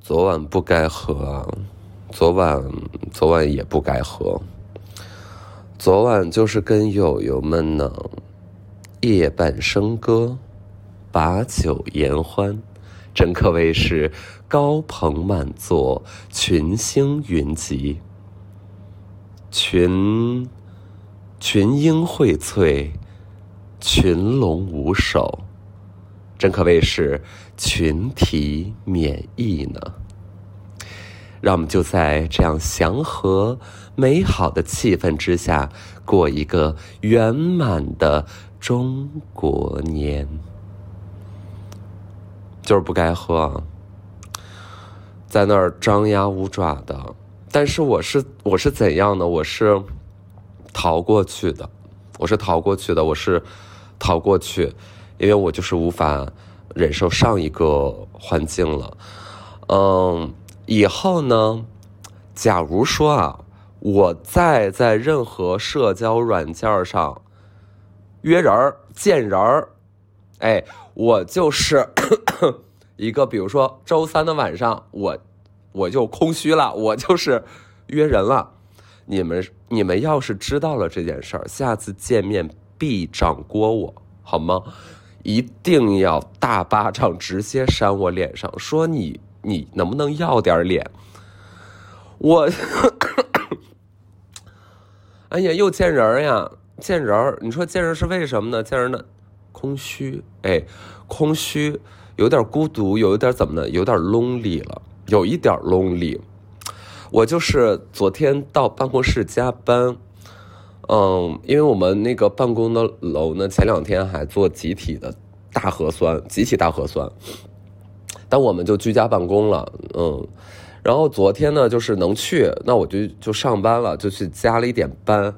昨晚不该喝，昨晚昨晚也不该喝。昨晚就是跟友友们呢，夜半笙歌，把酒言欢，真可谓是高朋满座，群星云集，群群英荟萃，群龙无首。真可谓是群体免疫呢。让我们就在这样祥和美好的气氛之下，过一个圆满的中国年。就是不该喝，在那儿张牙舞爪的。但是我是我是怎样呢？我是逃过去的，我是逃过去的，我是逃过去。因为我就是无法忍受上一个环境了，嗯，以后呢，假如说啊，我再在任何社交软件上约人儿、见人儿，哎，我就是 一个，比如说周三的晚上，我我就空虚了，我就是 约人了。你们你们要是知道了这件事儿，下次见面必掌掴我，好吗？一定要大巴掌直接扇我脸上，说你你能不能要点脸？我，哎呀，又见人呀，见人你说见人是为什么呢？见人呢，空虚，哎，空虚，有点孤独，有一点怎么呢？有点 lonely 了，有一点 lonely。我就是昨天到办公室加班。嗯，因为我们那个办公的楼呢，前两天还做集体的大核酸，集体大核酸，但我们就居家办公了，嗯，然后昨天呢，就是能去，那我就就上班了，就去加了一点班，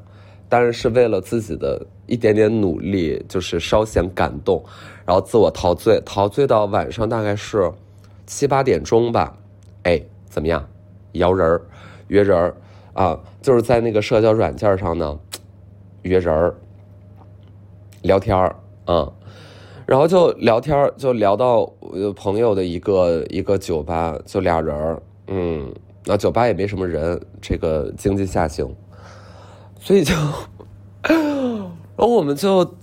当然是为了自己的一点点努力，就是稍显感动，然后自我陶醉，陶醉到晚上大概是七八点钟吧，哎，怎么样？摇人儿，约人儿啊，就是在那个社交软件上呢。约人儿聊天儿啊，然后就聊天儿，就聊到朋友的一个一个酒吧，就俩人儿，嗯，那酒吧也没什么人，这个经济下行，所以就，然后我们就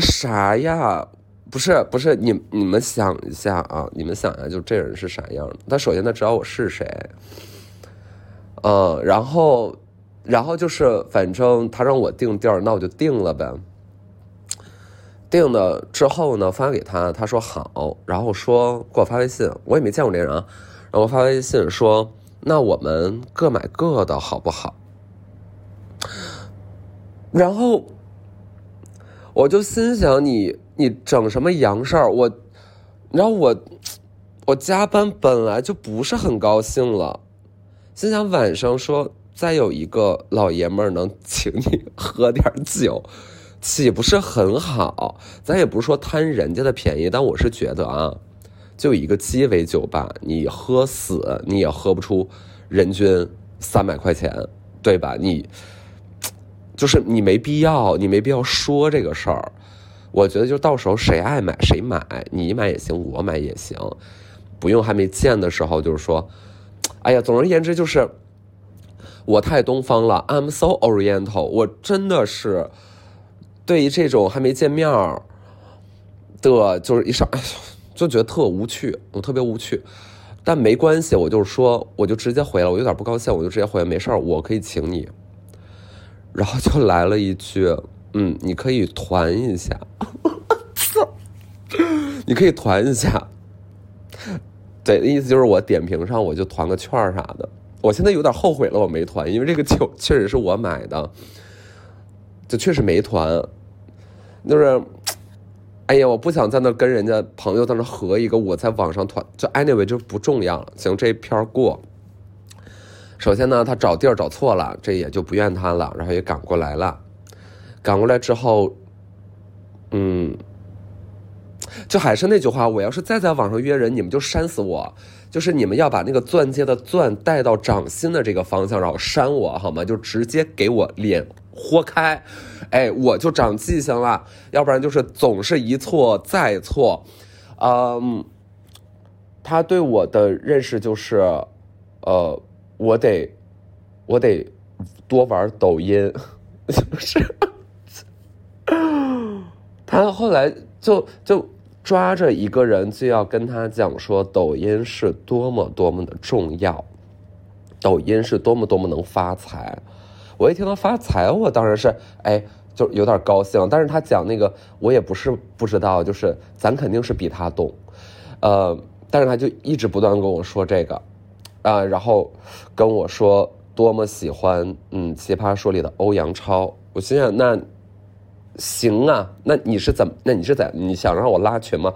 啥呀？不是不是，你你们想一下啊，你们想一下，就这人是啥样的？他首先他知道我是谁，嗯，然后。然后就是，反正他让我定地儿，那我就定了呗。定了之后呢，发给他，他说好，然后说给我发微信，我也没见过这人，然后发微信说，那我们各买各的好不好？然后我就心想，你你整什么洋事儿？我，然后我我加班本来就不是很高兴了，心想晚上说。再有一个老爷们儿能请你喝点酒，岂不是很好？咱也不是说贪人家的便宜，但我是觉得啊，就一个鸡尾酒吧，你喝死你也喝不出人均三百块钱，对吧？你就是你没必要，你没必要说这个事儿。我觉得就到时候谁爱买谁买，你买也行，我买也行，不用还没见的时候就是说，哎呀，总而言之就是。我太东方了，I'm so Oriental。我真的是对于这种还没见面儿的，就是一上 就觉得特无趣，我特别无趣。但没关系，我就是说，我就直接回了。我有点不高兴，我就直接回，没事儿，我可以请你。然后就来了一句：“嗯，你可以团一下。”你可以团一下。对，意思就是我点评上我就团个券啥的。我现在有点后悔了，我没团，因为这个酒确实是我买的，就确实没团，就是，哎呀，我不想在那跟人家朋友在那合一个，我在网上团，就 anyway 就不重要了，行，这一篇过。首先呢，他找地儿找错了，这也就不怨他了，然后也赶过来了，赶过来之后，嗯，就还是那句话，我要是再在网上约人，你们就扇死我。就是你们要把那个钻戒的钻带到掌心的这个方向，然后扇我好吗？就直接给我脸豁开，哎，我就长记性了。要不然就是总是一错再错，嗯，他对我的认识就是，呃，我得我得多玩抖音，就是。他后来就就抓着一个人就要跟他讲说，抖音是多么多么的重要，抖音是多么多么能发财。我一听到发财，我当然是哎，就有点高兴。但是他讲那个，我也不是不知道，就是咱肯定是比他懂，呃，但是他就一直不断跟我说这个，啊，然后跟我说多么喜欢嗯《奇葩说》里的欧阳超。我心想那。行啊，那你是怎么？那你是在你想让我拉群吗？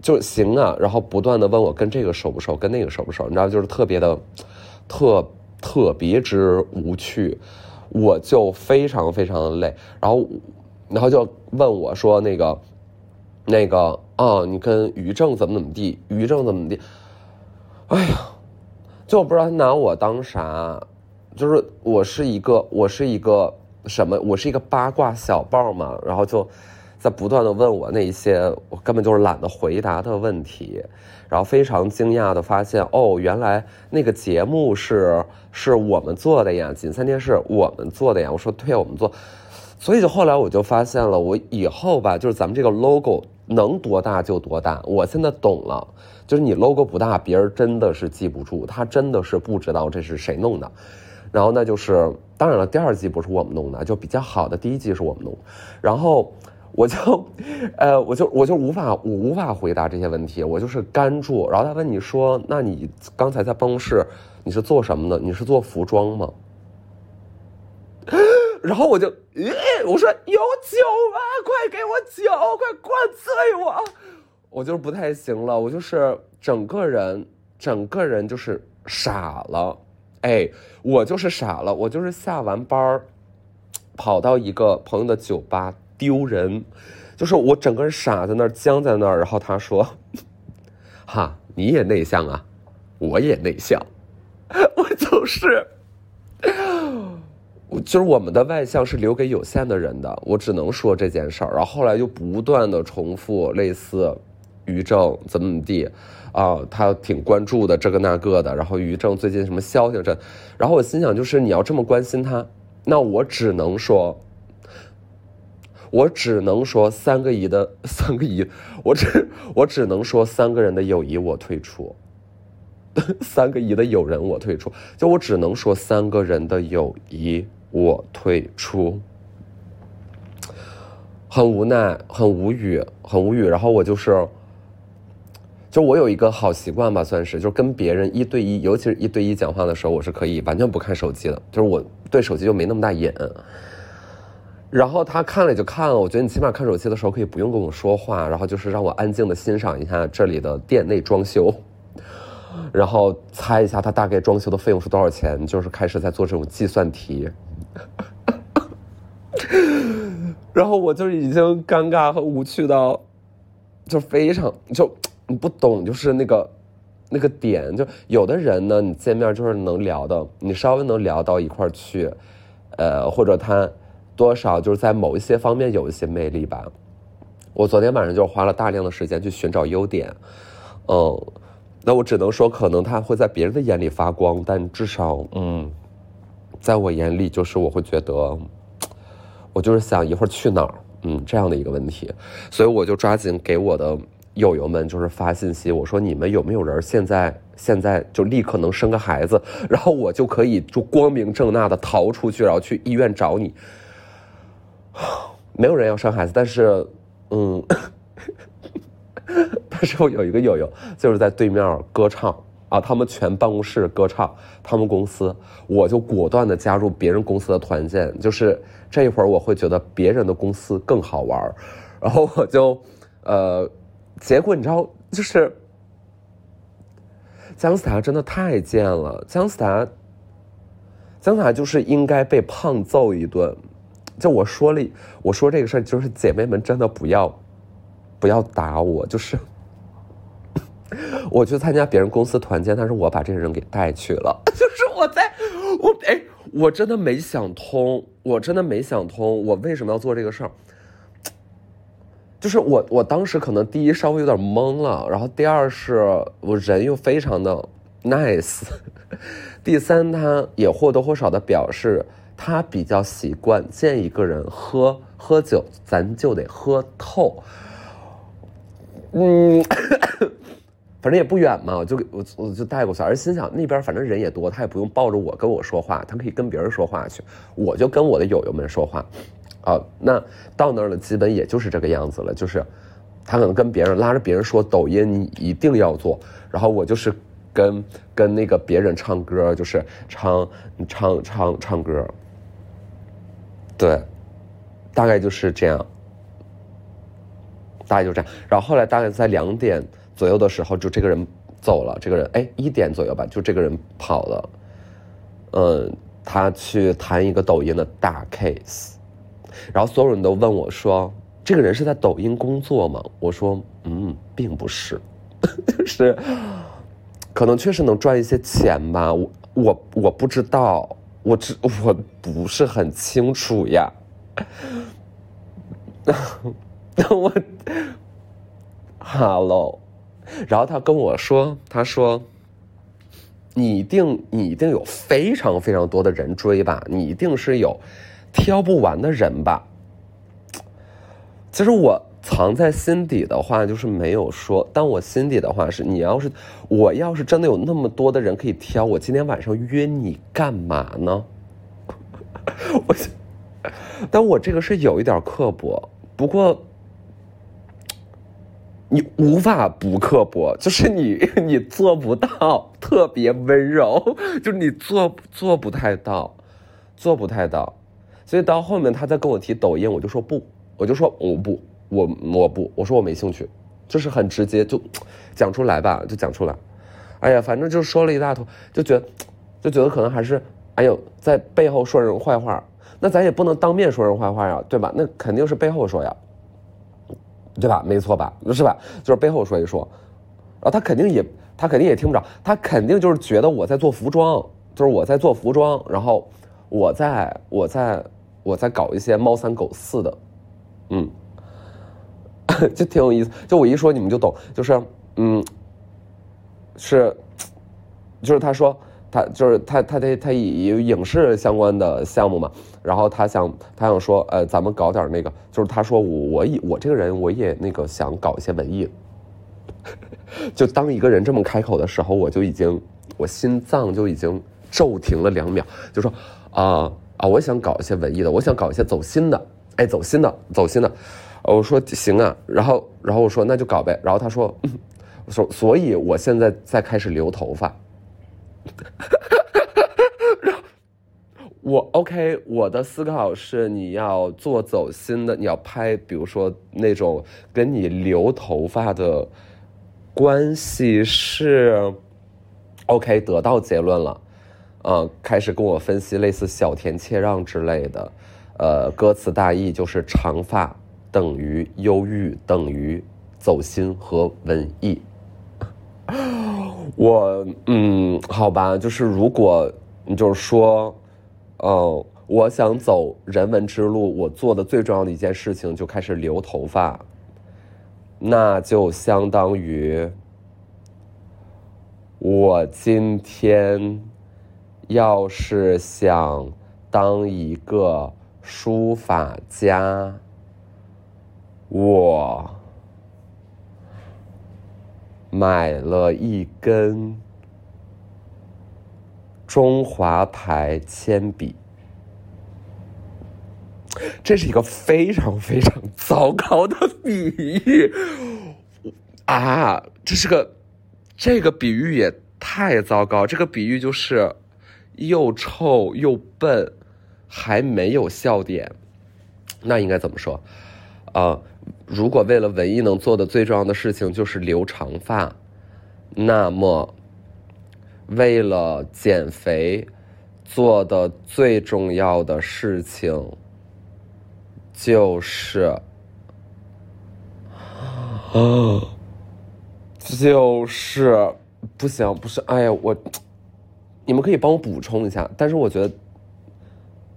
就行啊，然后不断的问我跟这个熟不熟，跟那个熟不熟，你知道，就是特别的特特别之无趣，我就非常非常的累，然后然后就问我说那个那个啊，你跟于正怎么怎么地，于正怎么地？哎呀，就我不知道他拿我当啥，就是我是一个我是一个。什么？我是一个八卦小报嘛，然后就在不断的问我那些我根本就是懒得回答的问题，然后非常惊讶的发现，哦，原来那个节目是是我们做的呀，锦三电视我们做的呀。我说对，我们做。所以就后来我就发现了，我以后吧，就是咱们这个 logo 能多大就多大。我现在懂了，就是你 logo 不大，别人真的是记不住，他真的是不知道这是谁弄的。然后那就是，当然了，第二季不是我们弄的，就比较好的第一季是我们弄。然后我就，呃，我就我就无法我无法回答这些问题，我就是干住。然后他问你说：“那你刚才在办公室你是做什么的？你是做服装吗？” 然后我就，我说有酒吗？快给我酒，快灌醉我！我就是不太行了，我就是整个人整个人就是傻了。哎，我就是傻了，我就是下完班儿，跑到一个朋友的酒吧丢人，就是我整个人傻在那儿僵在那儿，然后他说：“哈，你也内向啊，我也内向，我就是，就是我们的外向是留给有限的人的，我只能说这件事儿。然后后来就不断的重复类似于正怎么怎么地。”啊，他挺关注的这个那个的，然后于正最近什么消息这，然后我心想就是你要这么关心他，那我只能说，我只能说三个姨的 三个姨，我只我只能说三个人的友谊我退出，三个姨的友人我退出，就我只能说三个人的友谊我退出，很无奈，很无语，很无语，然后我就是。就我有一个好习惯吧，算是，就是跟别人一对一，尤其是一对一讲话的时候，我是可以完全不看手机的。就是我对手机就没那么大瘾。然后他看了也就看了，我觉得你起码看手机的时候可以不用跟我说话，然后就是让我安静的欣赏一下这里的店内装修，然后猜一下他大概装修的费用是多少钱，就是开始在做这种计算题。然后我就已经尴尬和无趣到，就非常就。你不懂，就是那个，那个点，就有的人呢，你见面就是能聊的，你稍微能聊到一块儿去，呃，或者他多少就是在某一些方面有一些魅力吧。我昨天晚上就花了大量的时间去寻找优点，嗯，那我只能说，可能他会在别人的眼里发光，但至少，嗯，在我眼里，就是我会觉得，我就是想一会儿去哪儿，嗯，这样的一个问题，所以我就抓紧给我的。友友们就是发信息，我说你们有没有人现在现在就立刻能生个孩子，然后我就可以就光明正大的逃出去，然后去医院找你。没有人要生孩子，但是，嗯，但是我有一个友友就是在对面歌唱啊，他们全办公室歌唱，他们公司，我就果断的加入别人公司的团建，就是这一会儿我会觉得别人的公司更好玩，然后我就呃。结果你知道，就是姜思达真的太贱了。姜思达，姜思达就是应该被胖揍一顿。就我说了，我说这个事儿，就是姐妹们真的不要不要打我。就是我去参加别人公司团建，但是我把这个人给带去了。就是我在我哎，我真的没想通，我真的没想通，我为什么要做这个事儿。就是我我当时可能第一稍微有点懵了，然后第二是我人又非常的 nice，第三他也或多或少的表示他比较习惯见一个人喝喝酒，咱就得喝透。嗯，反正也不远嘛，我就我我就带过去，而心想那边反正人也多，他也不用抱着我跟我说话，他可以跟别人说话去，我就跟我的友友们说话。啊，那到那儿了，基本也就是这个样子了，就是他可能跟别人拉着别人说抖音你一定要做，然后我就是跟跟那个别人唱歌，就是唱唱唱唱歌，对，大概就是这样。大概就这样，然后后来大概在两点左右的时候，就这个人走了。这个人，哎，一点左右吧，就这个人跑了。嗯，他去谈一个抖音的大 case，然后所有人都问我说：“这个人是在抖音工作吗？”我说：“嗯，并不是，就是可能确实能赚一些钱吧。我我我不知道，我只我不是很清楚呀。” 我，Hello，然后他跟我说：“他说，你一定你一定有非常非常多的人追吧？你一定是有挑不完的人吧？”其实我藏在心底的话就是没有说，但我心底的话是：你要是我要是真的有那么多的人可以挑，我今天晚上约你干嘛呢？我，但我这个是有一点刻薄，不过。你无法不刻薄，就是你 你做不到特别温柔，就是你做做不太到，做不太到，所以到后面他在跟我提抖音，我就说不，我就说我不，我我不，我说我没兴趣，就是很直接就讲出来吧，就讲出来。哎呀，反正就说了一大坨，就觉得就觉得可能还是哎呦在背后说人坏话，那咱也不能当面说人坏话呀，对吧？那肯定是背后说呀。对吧？没错吧？是吧？就是背后说一说，然后他肯定也，他肯定也听不着，他肯定就是觉得我在做服装，就是我在做服装，然后我在我在我在搞一些猫三狗四的，嗯，就挺有意思。就我一说你们就懂，就是嗯，是，就是他说。他就是他，他他他以影视相关的项目嘛，然后他想他想说，呃，咱们搞点那个，就是他说我我以我这个人我也那个想搞一些文艺，就当一个人这么开口的时候，我就已经我心脏就已经骤停了两秒，就说啊啊，我想搞一些文艺的，我想搞一些走心的，哎，走心的，走心的，我说行啊，然后然后我说那就搞呗，然后他说，说所以我现在在开始留头发。我 OK，我的思考是你要做走心的，你要拍，比如说那种跟你留头发的关系是 OK，得到结论了，嗯，开始跟我分析类似小田切让之类的，呃，歌词大意就是长发等于忧郁等于走心和文艺。我嗯，好吧，就是如果你就是说，哦，我想走人文之路，我做的最重要的一件事情就开始留头发，那就相当于我今天要是想当一个书法家，我。买了一根中华牌铅笔，这是一个非常非常糟糕的比喻啊！这是个这个比喻也太糟糕，这个比喻就是又臭又笨，还没有笑点，那应该怎么说啊？如果为了文艺能做的最重要的事情就是留长发，那么为了减肥做的最重要的事情就是啊，就是不行，不是，哎呀，我你们可以帮我补充一下，但是我觉得，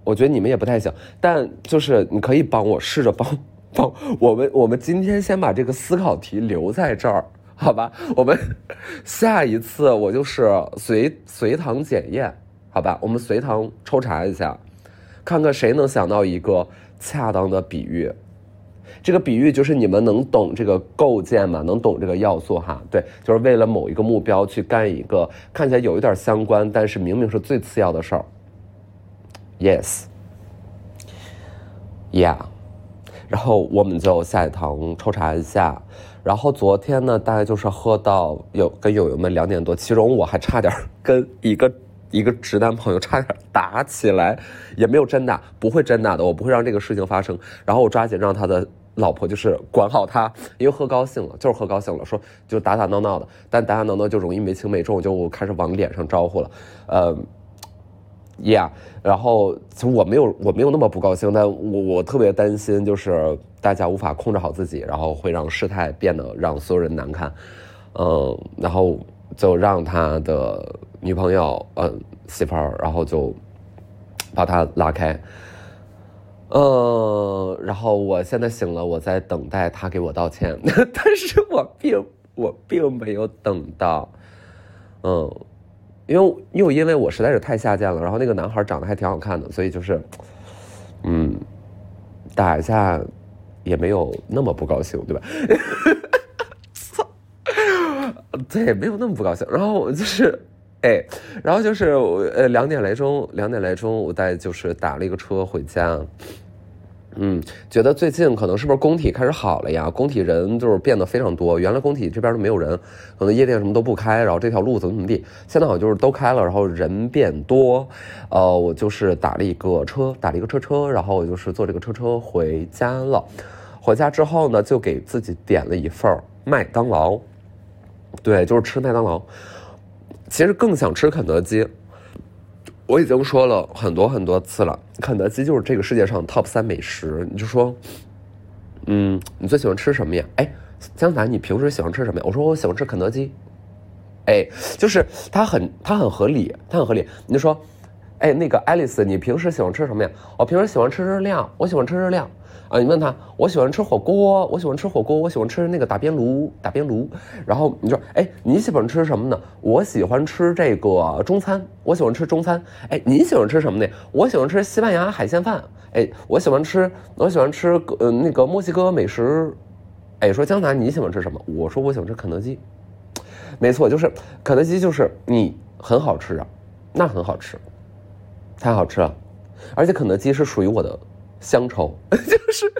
我觉得你们也不太行，但就是你可以帮我试着帮。帮，我们我们今天先把这个思考题留在这儿，好吧？我们 下一次我就是随随堂检验，好吧？我们随堂抽查一下，看看谁能想到一个恰当的比喻。这个比喻就是你们能懂这个构建吗？能懂这个要素哈？对，就是为了某一个目标去干一个看起来有一点相关，但是明明是最次要的事儿。Yes，Yeah，然后我们就下一堂抽查一下。然后昨天呢，大概就是喝到有跟友友们两点多，其中我还差点跟一个一个直男朋友差点打起来，也没有真打，不会真打的，我不会让这个事情发生。然后我抓紧让他的。老婆就是管好他，因为喝高兴了，就是喝高兴了，说就打打闹闹的，但打打闹闹就容易没轻没重，就开始往脸上招呼了，呃，Yeah，然后其实我没有我没有那么不高兴，但我我特别担心，就是大家无法控制好自己，然后会让事态变得让所有人难看，嗯，然后就让他的女朋友，嗯，媳妇儿，然后就把他拉开。嗯，然后我现在醒了，我在等待他给我道歉，但是我并我并没有等到，嗯，因为又因为我实在是太下贱了，然后那个男孩长得还挺好看的，所以就是，嗯，打一下也没有那么不高兴，对吧？操，对，没有那么不高兴。然后我就是，哎，然后就是呃两点来钟，两点来钟，我带就是打了一个车回家。嗯，觉得最近可能是不是工体开始好了呀？工体人就是变得非常多，原来工体这边都没有人，可能夜店什么都不开，然后这条路怎么怎么地，现在好像就是都开了，然后人变多。呃，我就是打了一个车，打了一个车车，然后我就是坐这个车车回家了。回家之后呢，就给自己点了一份麦当劳，对，就是吃麦当劳。其实更想吃肯德基。我已经说了很多很多次了，肯德基就是这个世界上 top 三美食。你就说，嗯，你最喜欢吃什么呀？哎，江南，你平时喜欢吃什么呀？我说我喜欢吃肯德基。哎，就是它很它很合理，它很合理。你就说，哎，那个爱丽丝，你平时喜欢吃什么呀？我平时喜欢吃日料，我喜欢吃日料。啊，你问他，我喜欢吃火锅，我喜欢吃火锅，我喜欢吃那个打边炉，打边炉。然后你说，哎，你喜欢吃什么呢？我喜欢吃这个中餐，我喜欢吃中餐。哎，你喜欢吃什么呢？我喜欢吃西班牙海鲜饭。哎，我喜欢吃，我喜欢吃呃那个墨西哥美食。哎，说江南你喜欢吃什么？我说我喜欢吃肯德基。没错，就是肯德基，就是你很好吃啊，那很好吃，太好吃了，而且肯德基是属于我的。乡愁 就是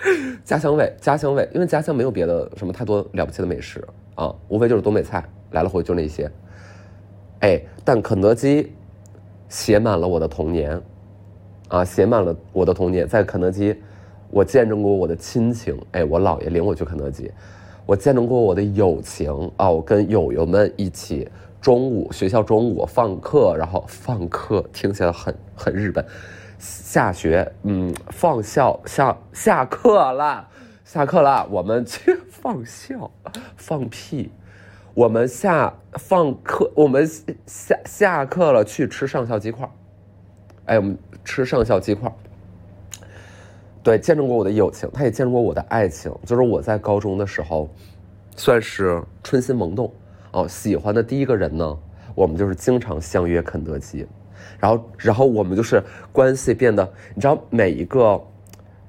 家乡味，家乡味，因为家乡没有别的什么太多了不起的美食啊，无非就是东北菜，来了回就那些。哎，但肯德基写满了我的童年，啊，写满了我的童年。在肯德基，我见证过我的亲情。哎，我姥爷领我去肯德基，我见证过我的友情啊，我跟友友们一起中午学校中午放课，然后放课听起来很很日本。下学，嗯，放校下下课了，下课了，我们去 放校，放屁，我们下放课，我们下下课了去吃上校鸡块哎，我们吃上校鸡块对，见证过我的友情，他也见证过我的爱情，就是我在高中的时候，算是春心萌动哦，喜欢的第一个人呢，我们就是经常相约肯德基。然后，然后我们就是关系变得，你知道，每一个，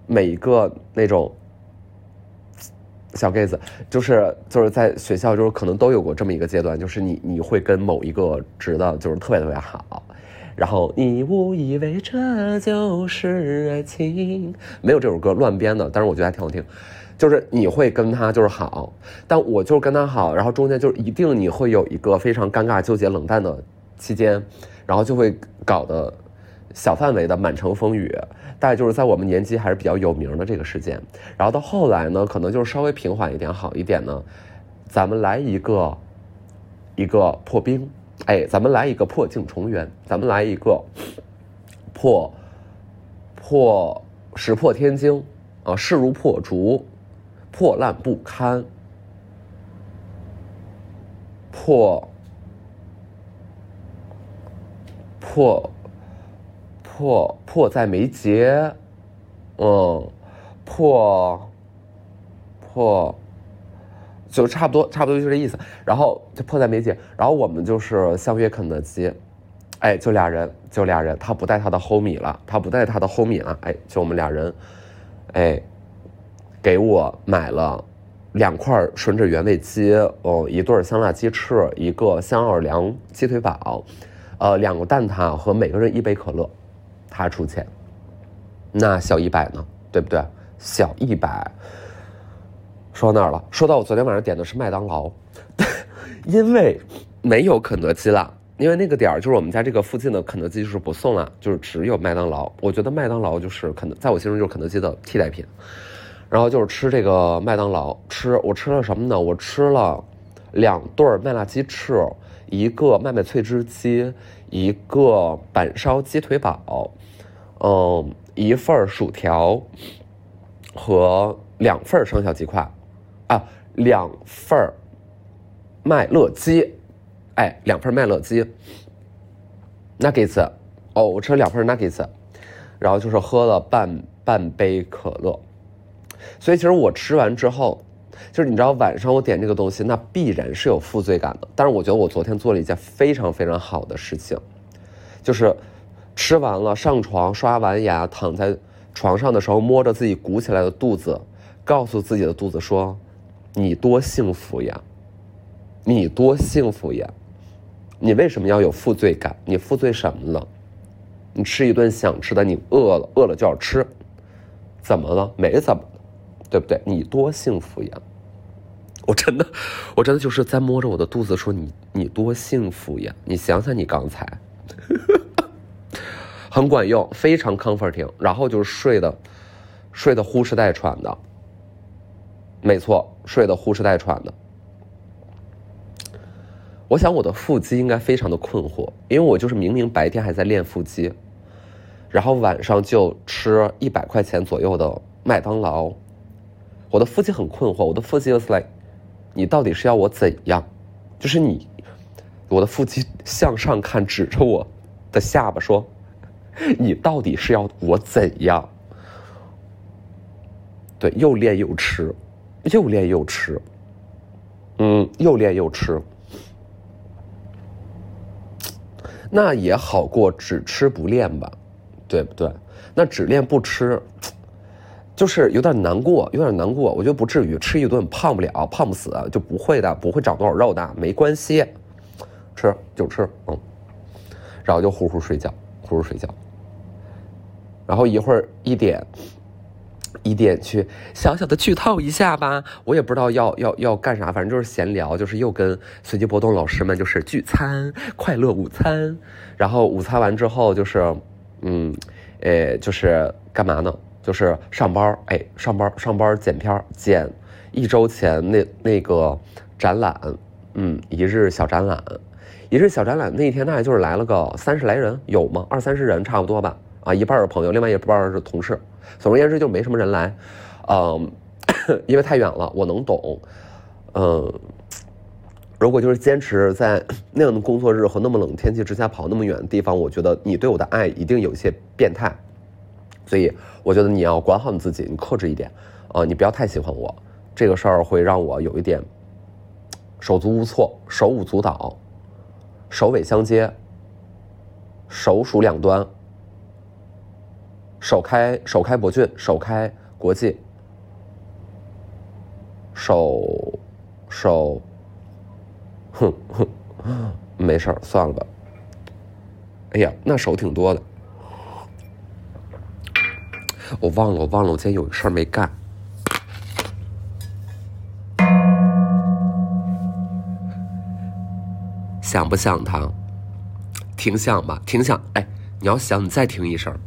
每一个那种小 gay 子，就是就是在学校，就是可能都有过这么一个阶段，就是你你会跟某一个直的，就是特别特别好，然后你误以为这就是爱情，没有这首歌乱编的，但是我觉得还挺好听，就是你会跟他就是好，但我就是跟他好，然后中间就是一定你会有一个非常尴尬、纠结、冷淡的期间。然后就会搞得小范围的满城风雨，大概就是在我们年级还是比较有名的这个事件。然后到后来呢，可能就是稍微平缓一点，好一点呢，咱们来一个一个破冰，哎，咱们来一个破镜重圆，咱们来一个破破石破天惊啊，势如破竹，破烂不堪，破。迫迫迫在眉睫，嗯，迫迫，就差不多差不多就这意思。然后就迫在眉睫。然后我们就是相约肯德基，哎，就俩人，就俩人，他不带他的 homie 了，他不带他的 homie 了，哎，就我们俩人，哎，给我买了两块吮指原味鸡，哦，一对香辣鸡翅，一个香奥尔良鸡腿堡，呃，两个蛋挞和每个人一杯可乐，他出钱，那小一百呢，对不对？小一百。说到哪儿了？说到我昨天晚上点的是麦当劳，因为没有肯德基了，因为那个点儿就是我们家这个附近的肯德基就是不送了，就是只有麦当劳。我觉得麦当劳就是肯，在我心中就是肯德基的替代品。然后就是吃这个麦当劳，吃我吃了什么呢？我吃了两对麦辣鸡翅，一个麦麦脆汁鸡，一个板烧鸡腿堡，嗯，一份薯条和两份生小鸡块。啊，两份麦乐鸡，哎，两份麦乐鸡，nuggets，哦，我吃了两份 nuggets，然后就是喝了半半杯可乐，所以其实我吃完之后，就是你知道晚上我点这个东西，那必然是有负罪感的。但是我觉得我昨天做了一件非常非常好的事情，就是吃完了上床刷完牙躺在床上的时候，摸着自己鼓起来的肚子，告诉自己的肚子说。你多幸福呀！你多幸福呀！你为什么要有负罪感？你负罪什么了？你吃一顿想吃的，你饿了，饿了就要吃，怎么了？没怎么对不对？你多幸福呀！我真的，我真的就是在摸着我的肚子说你，你多幸福呀！你想想你刚才，很管用，非常 comforting，然后就是睡的，睡的呼哧带喘的。没错，睡得呼哧带喘的。我想我的腹肌应该非常的困惑，因为我就是明明白天还在练腹肌，然后晚上就吃一百块钱左右的麦当劳，我的腹肌很困惑。我的腹肌就是来你到底是要我怎样？就是你，我的腹肌向上看，指着我的下巴说，你到底是要我怎样？对，又练又吃。又练又吃，嗯，又练又吃，那也好过只吃不练吧，对不对？那只练不吃，就是有点难过，有点难过。我觉得不至于吃一顿胖不了，胖不死，就不会的，不会长多少肉的，没关系，吃就吃，嗯，然后就呼呼睡觉，呼呼睡觉，然后一会儿一点。一点去小小的剧透一下吧，我也不知道要要要干啥，反正就是闲聊，就是又跟随机波动老师们就是聚餐，快乐午餐，然后午餐完之后就是，嗯，诶，就是干嘛呢？就是上班，哎，上班上班剪片剪一周前那那个展览，嗯，一日小展览，一日小展览那一天大概就是来了个三十来人，有吗？二三十人差不多吧。啊，一半是朋友，另外一半是同事。总而言之，就没什么人来，嗯，因为太远了，我能懂。嗯，如果就是坚持在那样的工作日和那么冷天气之下跑那么远的地方，我觉得你对我的爱一定有一些变态。所以，我觉得你要管好你自己，你克制一点啊，你不要太喜欢我。这个事儿会让我有一点手足无措，手舞足蹈，首尾相接，手数两端。首开首开博俊，首开国际，首首，哼哼，没事儿，算了吧。哎呀，那手挺多的，我忘了，我忘了，我今天有事儿没干，想不想他？挺想吧，挺想。哎，你要想，你再听一声。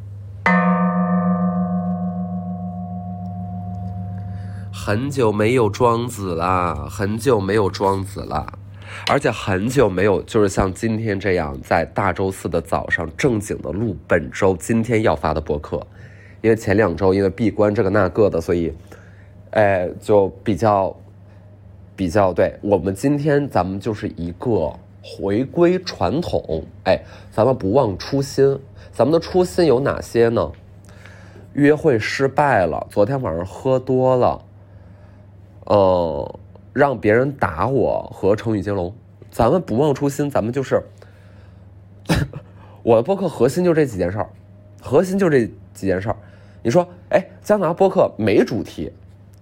很久没有庄子了，很久没有庄子了，而且很久没有就是像今天这样在大周四的早上正经的录本周今天要发的播客，因为前两周因为闭关这个那个的，所以，哎，就比较比较对我们今天咱们就是一个回归传统，哎，咱们不忘初心，咱们的初心有哪些呢？约会失败了，昨天晚上喝多了。呃，让别人打我和成语接龙，咱们不忘初心，咱们就是 我的播客核心就这几件事儿，核心就这几件事儿。你说，哎，加拿大播客没主题，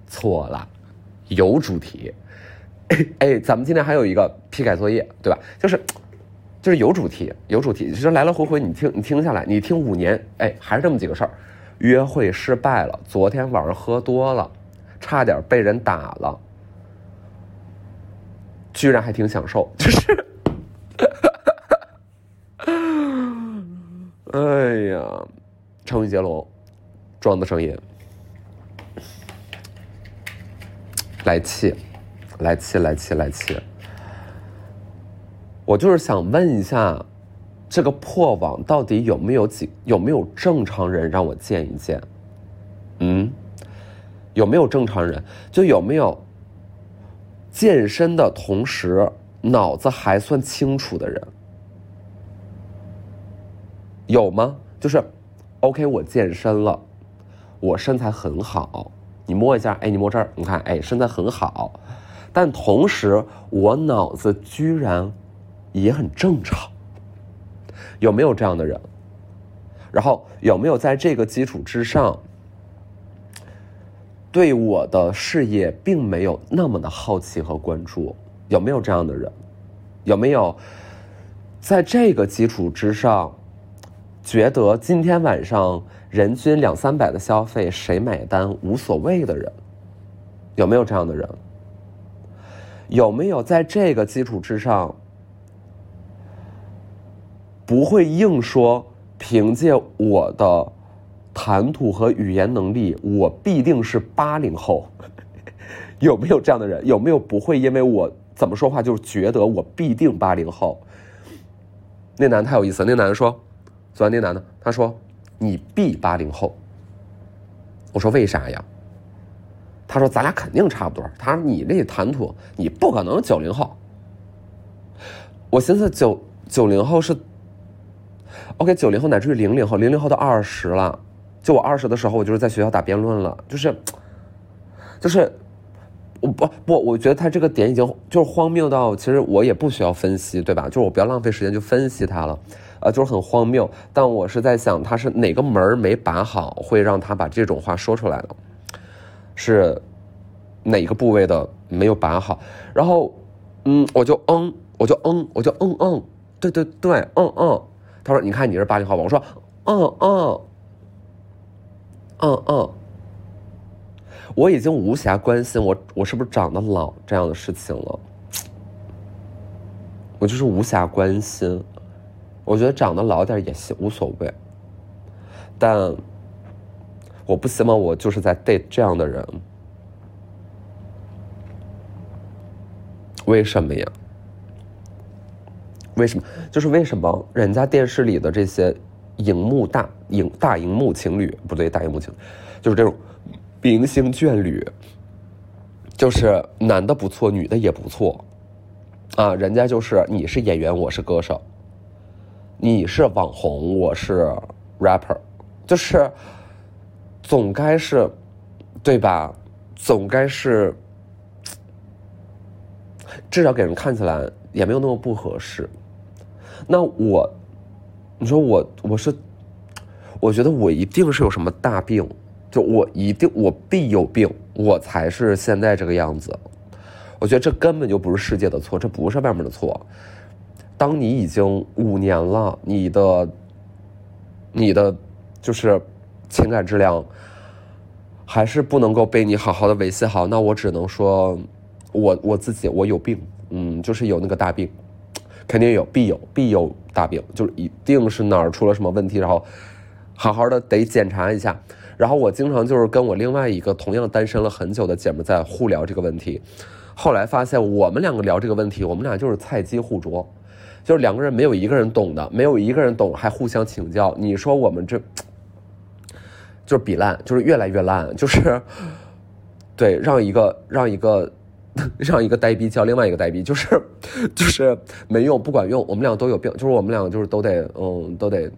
错了，有主题。哎，咱们今天还有一个批改作业，对吧？就是，就是有主题，有主题。其实来来回回你听，你听下来，你听五年，哎，还是这么几个事儿：约会失败了，昨天晚上喝多了，差点被人打了，居然还挺享受，就是，哈哈哈哈哎呀，成语接龙，装的声音，来气。来气来气来气！我就是想问一下，这个破网到底有没有几有没有正常人让我见一见？嗯，有没有正常人？就有没有健身的同时脑子还算清楚的人？有吗？就是，OK，我健身了，我身材很好，你摸一下，哎，你摸这儿，你看，哎，身材很好。但同时，我脑子居然也很正常，有没有这样的人？然后有没有在这个基础之上，对我的事业并没有那么的好奇和关注？有没有这样的人？有没有在这个基础之上，觉得今天晚上人均两三百的消费谁买单无所谓的人？有没有这样的人？有没有在这个基础之上，不会硬说凭借我的谈吐和语言能力，我必定是八零后？有没有这样的人？有没有不会因为我怎么说话就觉得我必定八零后？那男的太有意思，那男的说，昨天那男的他说你必八零后。我说为啥呀？他说：“咱俩肯定差不多。”他说：“你那谈吐，你不可能九零后。”我寻思九九零后是，OK，九零后乃至于零零后，零零后都二十了。就我二十的时候，我就是在学校打辩论了，就是，就是，我不不，我觉得他这个点已经就是荒谬到，其实我也不需要分析，对吧？就是我不要浪费时间去分析他了，呃，就是很荒谬。但我是在想，他是哪个门没把好，会让他把这种话说出来的。是哪个部位的没有把好？然后，嗯，我就嗯，我就嗯，我就嗯嗯，对对对，嗯嗯。他说：“你看你是八零后吧？”我说：“嗯嗯，嗯嗯。”我已经无暇关心我我是不是长得老这样的事情了。我就是无暇关心，我觉得长得老点也行，无所谓。但。我不希望我就是在 date 这样的人，为什么呀？为什么？就是为什么人家电视里的这些荧幕大荧大荧幕情侣不对，大荧幕情，就是这种明星眷侣，就是男的不错，女的也不错，啊，人家就是你是演员，我是歌手，你是网红，我是 rapper，就是。总该是，对吧？总该是，至少给人看起来也没有那么不合适。那我，你说我我是，我觉得我一定是有什么大病，就我一定我必有病，我才是现在这个样子。我觉得这根本就不是世界的错，这不是外面的错。当你已经五年了，你的，你的就是。情感质量还是不能够被你好好的维系好，那我只能说，我我自己我有病，嗯，就是有那个大病，肯定有，必有，必有大病，就是一定是哪儿出了什么问题，然后好好的得检查一下。然后我经常就是跟我另外一个同样单身了很久的姐妹在互聊这个问题，后来发现我们两个聊这个问题，我们俩就是菜鸡互啄，就是两个人没有一个人懂的，没有一个人懂，还互相请教。你说我们这。就是比烂，就是越来越烂，就是，对，让一个让一个 让一个呆逼叫另外一个呆逼，就是 就是没用，不管用。我们俩都有病，就是我们俩就是都得嗯都得，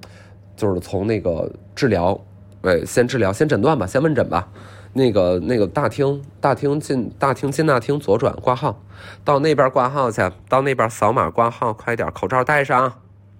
就是从那个治疗，对，先治疗，先诊断吧，先问诊吧。那个那个大厅，大厅进大厅进大厅左转挂号，到那边挂号去，到那边扫码挂号，快点，口罩戴上。